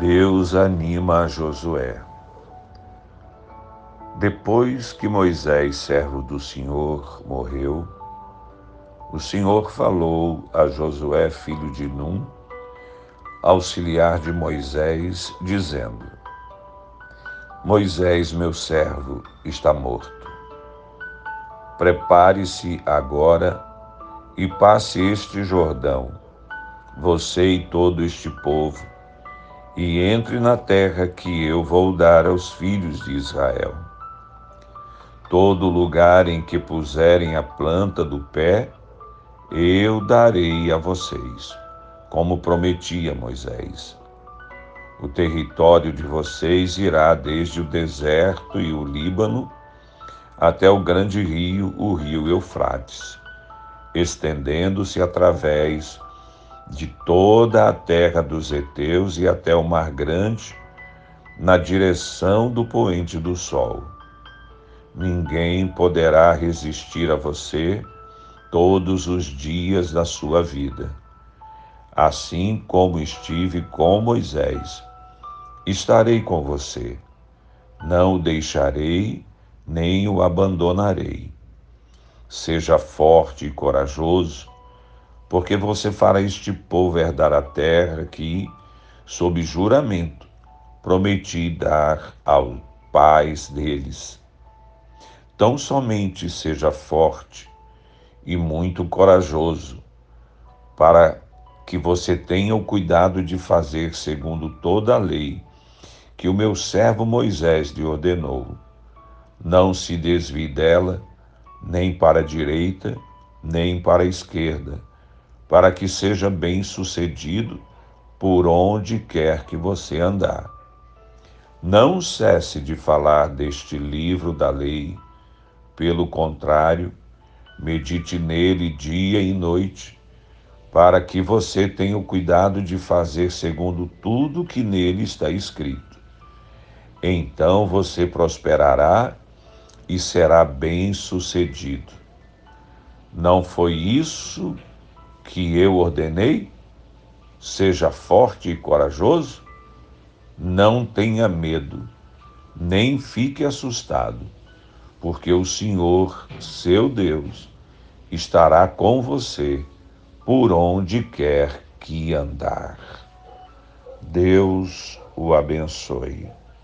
Deus anima a Josué. Depois que Moisés, servo do Senhor, morreu, o Senhor falou a Josué, filho de Num, auxiliar de Moisés, dizendo: Moisés, meu servo, está morto. Prepare-se agora e passe este Jordão, você e todo este povo e entre na terra que eu vou dar aos filhos de Israel. Todo lugar em que puserem a planta do pé, eu darei a vocês, como prometi a Moisés. O território de vocês irá desde o deserto e o Líbano até o grande rio, o rio Eufrates, estendendo-se através de toda a terra dos heteus e até o mar grande, na direção do poente do sol. Ninguém poderá resistir a você todos os dias da sua vida. Assim como estive com Moisés, estarei com você. Não o deixarei, nem o abandonarei. Seja forte e corajoso, porque você fará este povo herdar a terra que, sob juramento, prometi dar aos pais deles. Tão somente seja forte e muito corajoso, para que você tenha o cuidado de fazer segundo toda a lei que o meu servo Moisés lhe ordenou. Não se desvie dela, nem para a direita, nem para a esquerda para que seja bem-sucedido por onde quer que você andar. Não cesse de falar deste livro da lei, pelo contrário, medite nele dia e noite, para que você tenha o cuidado de fazer segundo tudo que nele está escrito. Então você prosperará e será bem-sucedido. Não foi isso que eu ordenei? Seja forte e corajoso? Não tenha medo, nem fique assustado, porque o Senhor, seu Deus, estará com você por onde quer que andar. Deus o abençoe.